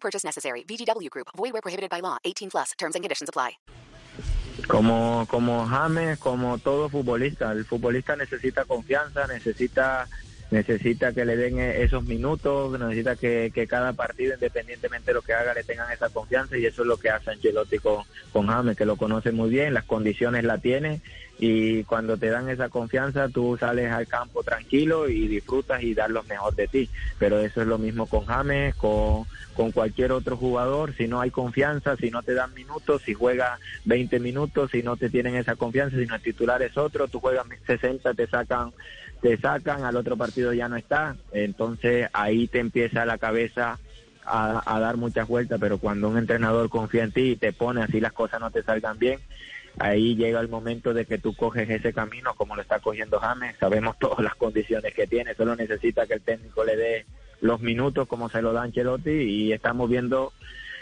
Purchase necessary. VGW Group. Void where prohibited by law. 18 plus. Terms and conditions apply. Como, como James, como todo futbolista, el futbolista necesita confianza, necesita necesita que le den e, esos minutos, necesita que, que, cada partido, independientemente de lo que haga, le tengan esa confianza y eso es lo que hace Ancelotti con, con James, que lo conoce muy bien, las condiciones la tiene y cuando te dan esa confianza tú sales al campo tranquilo y disfrutas y das lo mejor de ti. Pero eso es lo mismo con James, con, con cualquier otro jugador, si no hay confianza, si no te dan minutos, si juegas 20 minutos, si no te tienen esa confianza, si no el titular es otro, tú juegas 60, te sacan te sacan, al otro partido ya no está, entonces ahí te empieza la cabeza a, dar muchas vueltas, pero cuando un entrenador confía en ti y te pone así las cosas no te salgan bien, ahí llega el momento de que tú coges ese camino como lo está cogiendo James, sabemos todas las condiciones que tiene, solo necesita que el técnico le dé los minutos como se lo da Ancelotti y estamos viendo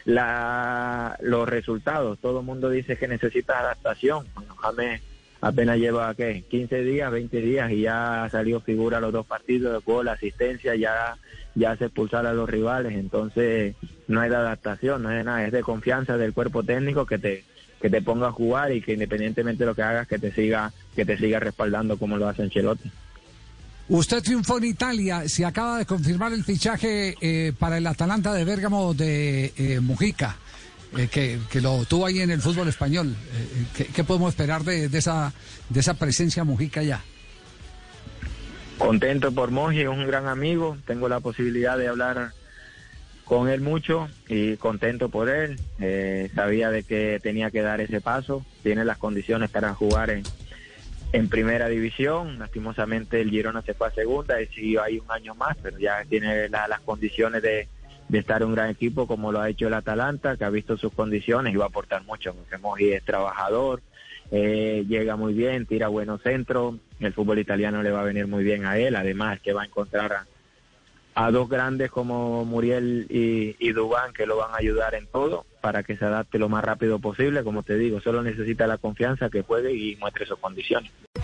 la, los resultados, todo el mundo dice que necesita adaptación, bueno, James apenas lleva ¿qué? 15 días, 20 días y ya salió figura los dos partidos, gol, asistencia, ya ya hace expulsar a los rivales, entonces no hay de adaptación, no es de nada, es de confianza del cuerpo técnico que te que te ponga a jugar y que independientemente de lo que hagas que te siga que te siga respaldando como lo hace Ancelotti. Usted triunfó en Italia, se acaba de confirmar el fichaje eh, para el Atalanta de Bérgamo de eh, Mujica. Eh, que, lo tuvo ahí en el fútbol español. Eh, ¿qué, ¿qué, podemos esperar de, esa, de esa presencia Mujica ya? Contento por Moji, es un gran amigo. Tengo la posibilidad de hablar con él mucho y contento por él. Eh, sabía de que tenía que dar ese paso. Tiene las condiciones para jugar en, en primera división. Lastimosamente el Girona se fue a segunda y siguió ahí un año más, pero ya tiene la, las condiciones de de estar en un gran equipo como lo ha hecho el Atalanta, que ha visto sus condiciones y va a aportar mucho. Moji es trabajador, eh, llega muy bien, tira buenos centros, el fútbol italiano le va a venir muy bien a él, además que va a encontrar a, a dos grandes como Muriel y, y Dubán que lo van a ayudar en todo para que se adapte lo más rápido posible. Como te digo, solo necesita la confianza que juegue y muestre sus condiciones.